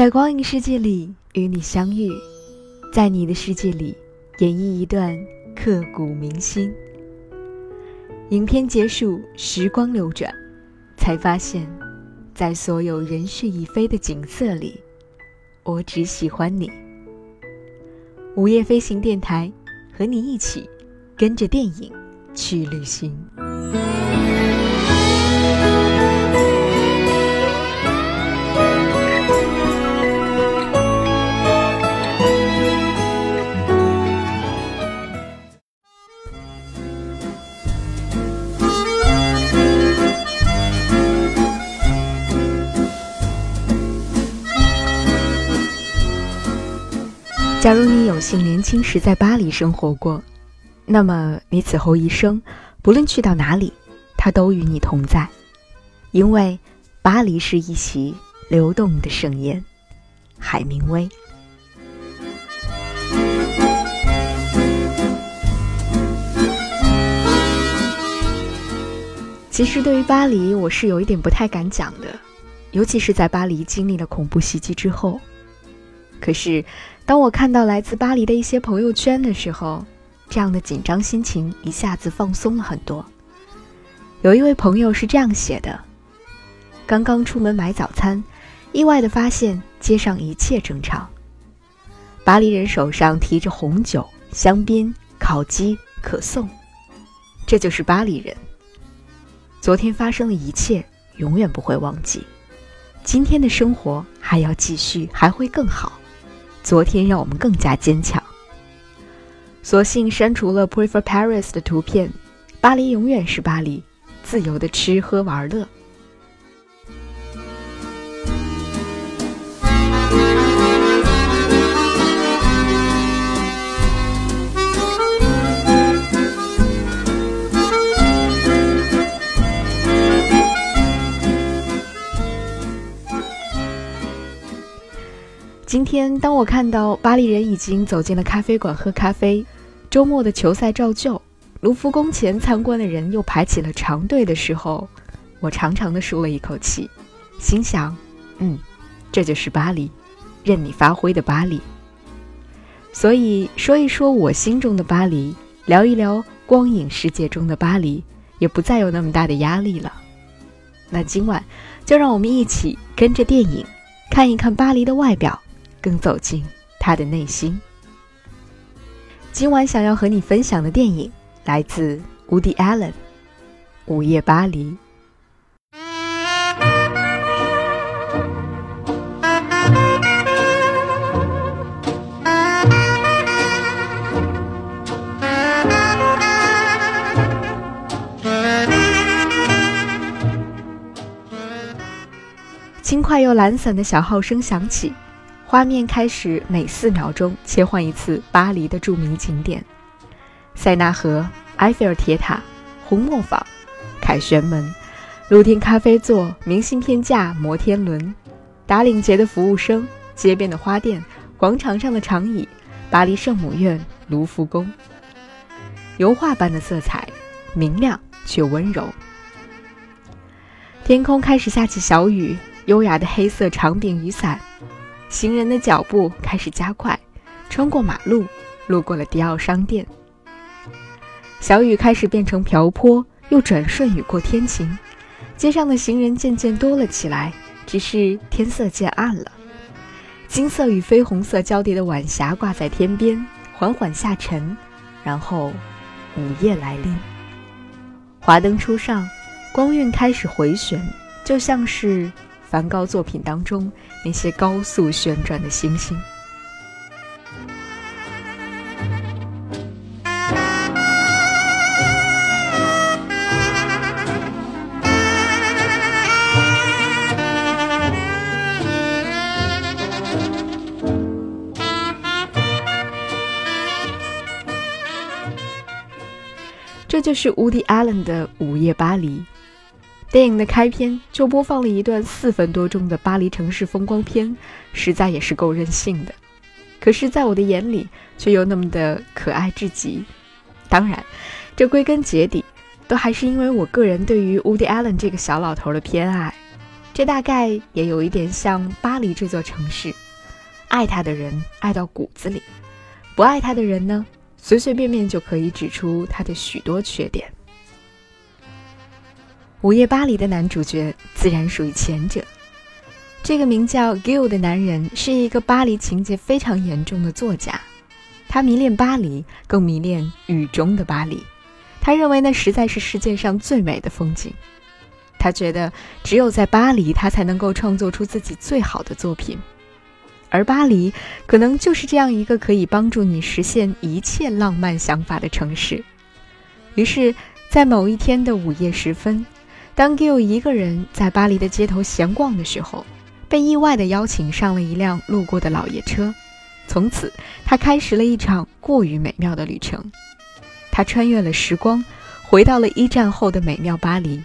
在光影世界里与你相遇，在你的世界里演绎一段刻骨铭心。影片结束，时光流转，才发现，在所有人事已非的景色里，我只喜欢你。午夜飞行电台，和你一起跟着电影去旅行。如你有幸年轻时在巴黎生活过，那么你此后一生，不论去到哪里，它都与你同在，因为巴黎是一席流动的盛宴。海明威。其实对于巴黎，我是有一点不太敢讲的，尤其是在巴黎经历了恐怖袭击之后。可是。当我看到来自巴黎的一些朋友圈的时候，这样的紧张心情一下子放松了很多。有一位朋友是这样写的：刚刚出门买早餐，意外的发现街上一切正常。巴黎人手上提着红酒、香槟、烤鸡、可颂，这就是巴黎人。昨天发生的一切永远不会忘记，今天的生活还要继续，还会更好。昨天让我们更加坚强。索性删除了 Prefer Paris 的图片，巴黎永远是巴黎，自由的吃喝玩乐。今天，当我看到巴黎人已经走进了咖啡馆喝咖啡，周末的球赛照旧，卢浮宫前参观的人又排起了长队的时候，我长长的舒了一口气，心想：嗯，这就是巴黎，任你发挥的巴黎。所以说一说我心中的巴黎，聊一聊光影世界中的巴黎，也不再有那么大的压力了。那今晚，就让我们一起跟着电影，看一看巴黎的外表。更走进他的内心。今晚想要和你分享的电影来自 Woody Allen，《午夜巴黎》。轻快又懒散的小号声响起。画面开始每四秒钟切换一次巴黎的著名景点：塞纳河、埃菲尔铁塔、红磨坊、凯旋门、露天咖啡座、明信片架、摩天轮、打领结的服务生、街边的花店、广场上的长椅、巴黎圣母院、卢浮宫。油画般的色彩，明亮却温柔。天空开始下起小雨，优雅的黑色长柄雨伞。行人的脚步开始加快，穿过马路，路过了迪奥商店。小雨开始变成瓢泼，又转瞬雨过天晴。街上的行人渐渐多了起来，只是天色渐暗了。金色与绯红色交叠的晚霞挂在天边，缓缓下沉，然后午夜来临。华灯初上，光晕开始回旋，就像是……梵高作品当中那些高速旋转的星星。这就是 Woody Allen 的《午夜巴黎》。电影的开篇就播放了一段四分多钟的巴黎城市风光片，实在也是够任性的。可是，在我的眼里，却又那么的可爱至极。当然，这归根结底，都还是因为我个人对于 Woody Allen 这个小老头的偏爱。这大概也有一点像巴黎这座城市，爱他的人爱到骨子里，不爱他的人呢，随随便便就可以指出他的许多缺点。《午夜巴黎》的男主角自然属于前者。这个名叫 Gil 的男人是一个巴黎情节非常严重的作家，他迷恋巴黎，更迷恋雨中的巴黎。他认为那实在是世界上最美的风景。他觉得只有在巴黎，他才能够创作出自己最好的作品。而巴黎可能就是这样一个可以帮助你实现一切浪漫想法的城市。于是，在某一天的午夜时分，当 Gil 一个人在巴黎的街头闲逛的时候，被意外的邀请上了一辆路过的老爷车，从此他开始了一场过于美妙的旅程。他穿越了时光，回到了一战后的美妙巴黎，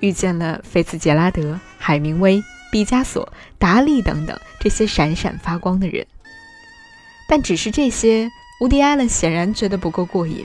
遇见了菲茨杰拉德、海明威、毕加索、达利等等这些闪闪发光的人。但只是这些，乌迪·艾伦显然觉得不够过瘾。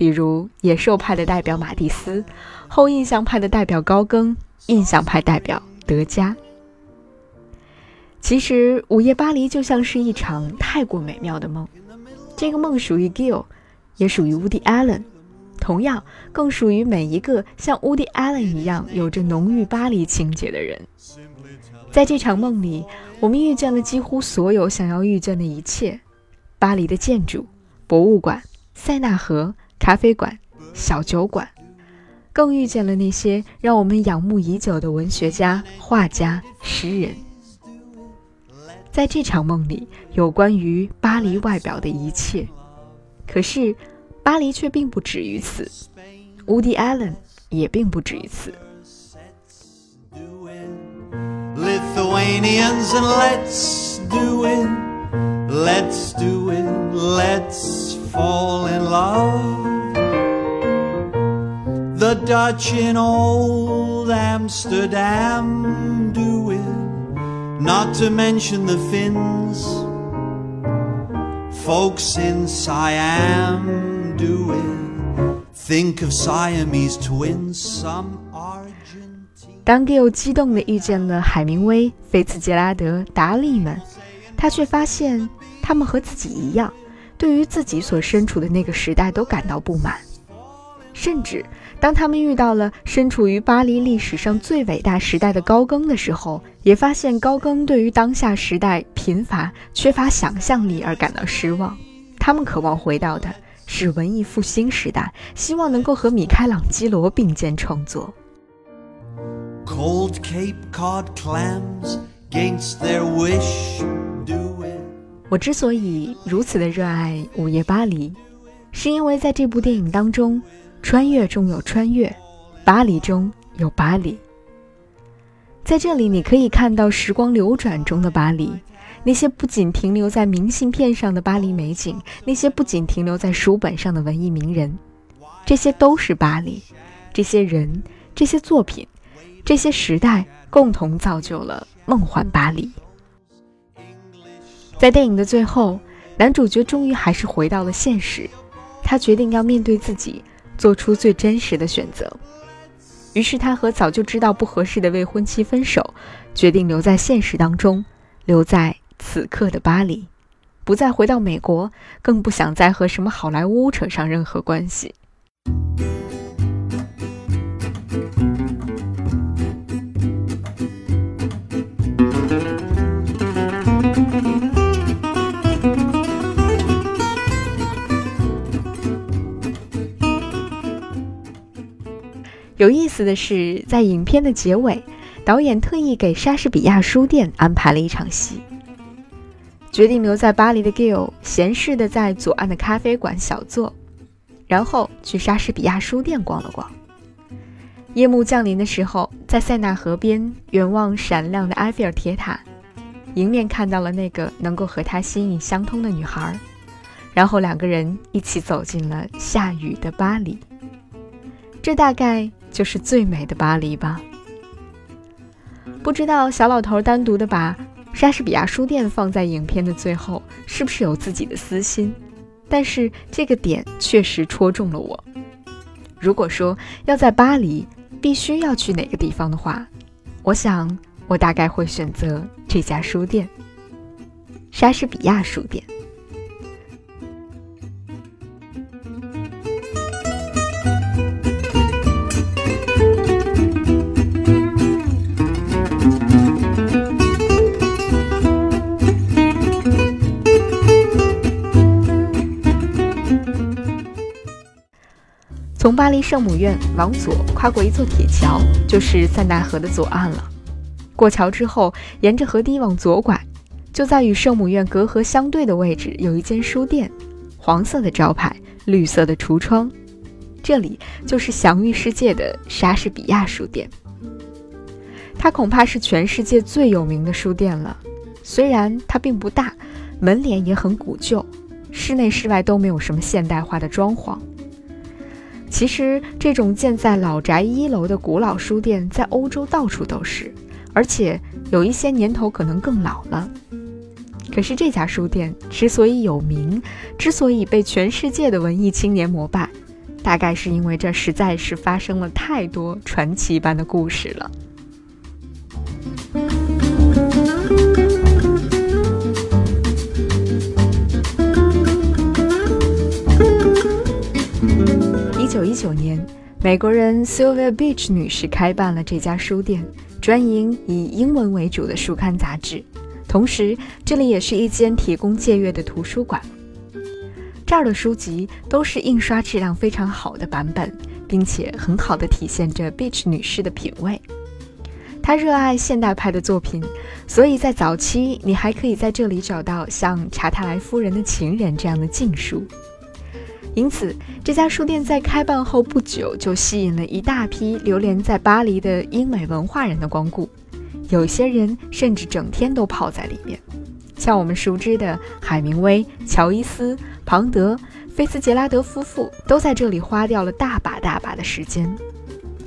比如野兽派的代表马蒂斯，后印象派的代表高更，印象派代表德加。其实，午夜巴黎就像是一场太过美妙的梦。这个梦属于 Gill，也属于 Woody Allen，同样更属于每一个像 Woody Allen 一样有着浓郁巴黎情节的人。在这场梦里，我们遇见了几乎所有想要遇见的一切：巴黎的建筑、博物馆、塞纳河。咖啡馆、小酒馆，更遇见了那些让我们仰慕已久的文学家、画家、诗人。在这场梦里，有关于巴黎外表的一切。可是，巴黎却并不止于此，乌迪·艾伦也并不止于此。fall in love. Dutch in old Amsterdam do it, not to mention the Finns. Folks in Siam do it. Think of Siamese twins, some Argentine. 当 Gil 激动地遇见了海明威、菲茨杰拉德、达利们，他却发现他们和自己一样。对于自己所身处的那个时代都感到不满，甚至当他们遇到了身处于巴黎历史上最伟大时代的高更的时候，也发现高更对于当下时代贫乏、缺乏想象力而感到失望。他们渴望回到的是文艺复兴时代，希望能够和米开朗基罗并肩创作。Cold Cape Cod clams against their wish. 我之所以如此的热爱《午夜巴黎》，是因为在这部电影当中，穿越中有穿越，巴黎中有巴黎。在这里，你可以看到时光流转中的巴黎，那些不仅停留在明信片上的巴黎美景，那些不仅停留在书本上的文艺名人，这些都是巴黎。这些人、这些作品、这些时代，共同造就了梦幻巴黎。在电影的最后，男主角终于还是回到了现实，他决定要面对自己，做出最真实的选择。于是他和早就知道不合适的未婚妻分手，决定留在现实当中，留在此刻的巴黎，不再回到美国，更不想再和什么好莱坞扯上任何关系。有意思的是，在影片的结尾，导演特意给莎士比亚书店安排了一场戏。决定留在巴黎的 Gill 闲适的在左岸的咖啡馆小坐，然后去莎士比亚书店逛了逛。夜幕降临的时候，在塞纳河边远望闪亮的埃菲尔铁塔，迎面看到了那个能够和他心意相通的女孩，然后两个人一起走进了下雨的巴黎。这大概就是最美的巴黎吧。不知道小老头单独的把莎士比亚书店放在影片的最后，是不是有自己的私心？但是这个点确实戳中了我。如果说要在巴黎必须要去哪个地方的话，我想我大概会选择这家书店——莎士比亚书店。从巴黎圣母院往左跨过一座铁桥，就是塞纳河的左岸了。过桥之后，沿着河堤往左拐，就在与圣母院隔河相对的位置，有一间书店，黄色的招牌，绿色的橱窗。这里就是享誉世界的莎士比亚书店。它恐怕是全世界最有名的书店了。虽然它并不大，门脸也很古旧，室内室外都没有什么现代化的装潢。其实，这种建在老宅一楼的古老书店，在欧洲到处都是，而且有一些年头可能更老了。可是这家书店之所以有名，之所以被全世界的文艺青年膜拜，大概是因为这实在是发生了太多传奇般的故事了。九一九年，美国人 Sylvia Beach 女士开办了这家书店，专营以英文为主的书刊杂志。同时，这里也是一间提供借阅的图书馆。这儿的书籍都是印刷质量非常好的版本，并且很好的体现着 Beach 女士的品味。她热爱现代派的作品，所以在早期，你还可以在这里找到像《查泰莱夫人的情人》这样的禁书。因此，这家书店在开办后不久就吸引了一大批流连在巴黎的英美文化人的光顾，有些人甚至整天都泡在里面。像我们熟知的海明威、乔伊斯、庞德、菲茨杰拉德夫妇都在这里花掉了大把大把的时间，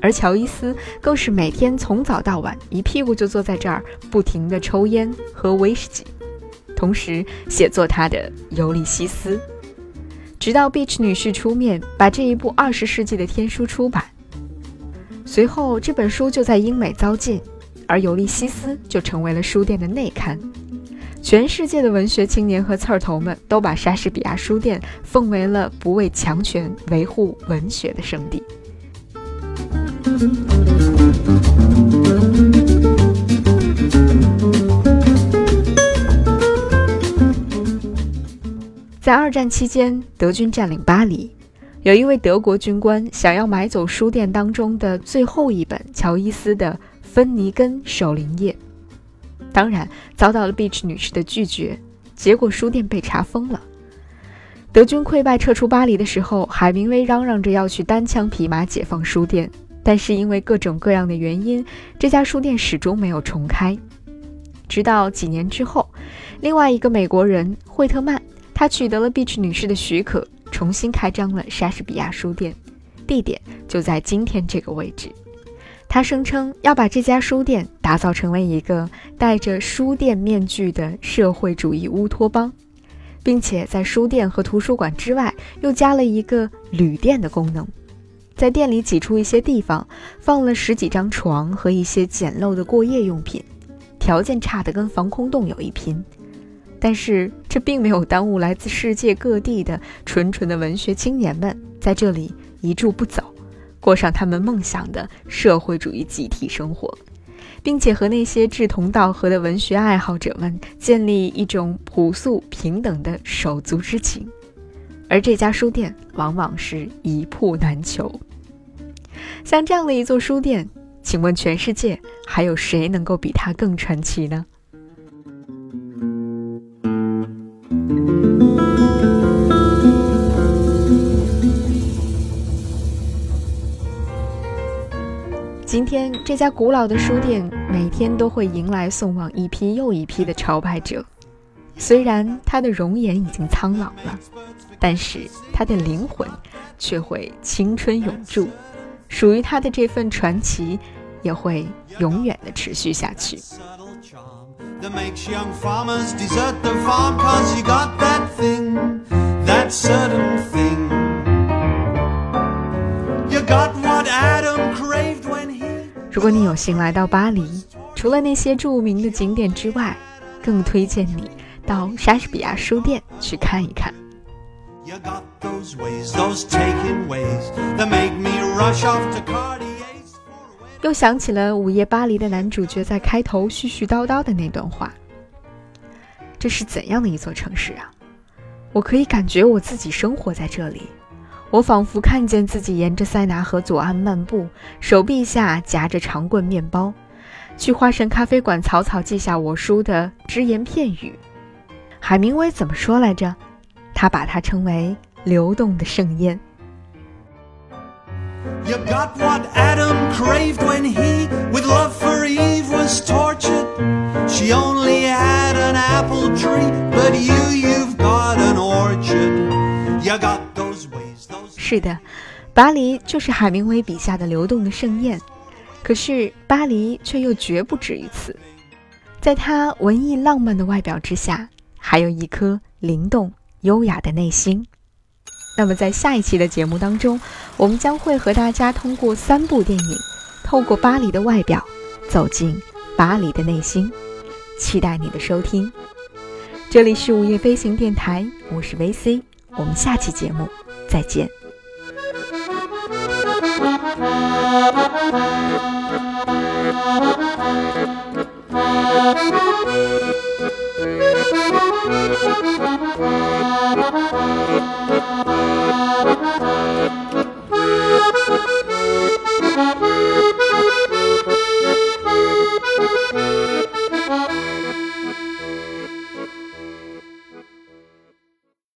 而乔伊斯更是每天从早到晚一屁股就坐在这儿，不停地抽烟喝威士忌，同时写作他的《尤利西斯》。直到 Beach 女士出面把这一部二十世纪的天书出版，随后这本书就在英美遭禁，而《尤利西斯》就成为了书店的内刊。全世界的文学青年和刺儿头们都把莎士比亚书店奉为了不畏强权、维护文学的圣地。在二战期间，德军占领巴黎，有一位德国军官想要买走书店当中的最后一本乔伊斯的《芬尼根守灵夜》，当然遭到了 Beach 女士的拒绝，结果书店被查封了。德军溃败撤出巴黎的时候，海明威嚷嚷着要去单枪匹马解放书店，但是因为各种各样的原因，这家书店始终没有重开。直到几年之后，另外一个美国人惠特曼。他取得了 Beach 女士的许可，重新开张了莎士比亚书店，地点就在今天这个位置。他声称要把这家书店打造成为一个戴着书店面具的社会主义乌托邦，并且在书店和图书馆之外又加了一个旅店的功能，在店里挤出一些地方，放了十几张床和一些简陋的过夜用品，条件差的跟防空洞有一拼。但是这并没有耽误来自世界各地的纯纯的文学青年们在这里一住不走，过上他们梦想的社会主义集体生活，并且和那些志同道合的文学爱好者们建立一种朴素平等的手足之情。而这家书店往往是一铺难求。像这样的一座书店，请问全世界还有谁能够比它更传奇呢？今天这家古老的书店每天都会迎来送往一批又一批的朝拜者。虽然他的容颜已经苍老了，但是他的灵魂却会青春永驻，属于他的这份传奇也会永远的持续下去。如果你有幸来到巴黎，除了那些著名的景点之外，更推荐你到莎士比亚书店去看一看。又想起了《午夜巴黎》的男主角在开头絮絮叨叨的那段话：“这是怎样的一座城市啊？我可以感觉我自己生活在这里。”我仿佛看见自己沿着塞纳河左岸漫步，手臂下夹着长棍面包，去花神咖啡馆草草记下我书的只言片语。海明威怎么说来着？他把它称为“流动的盛宴”。是的，巴黎就是海明威笔下的流动的盛宴，可是巴黎却又绝不止于此，在他文艺浪漫的外表之下，还有一颗灵动优雅的内心。那么在下一期的节目当中，我们将会和大家通过三部电影，透过巴黎的外表，走进巴黎的内心。期待你的收听，这里是午夜飞行电台，我是 VC，我们下期节目再见。Thank you.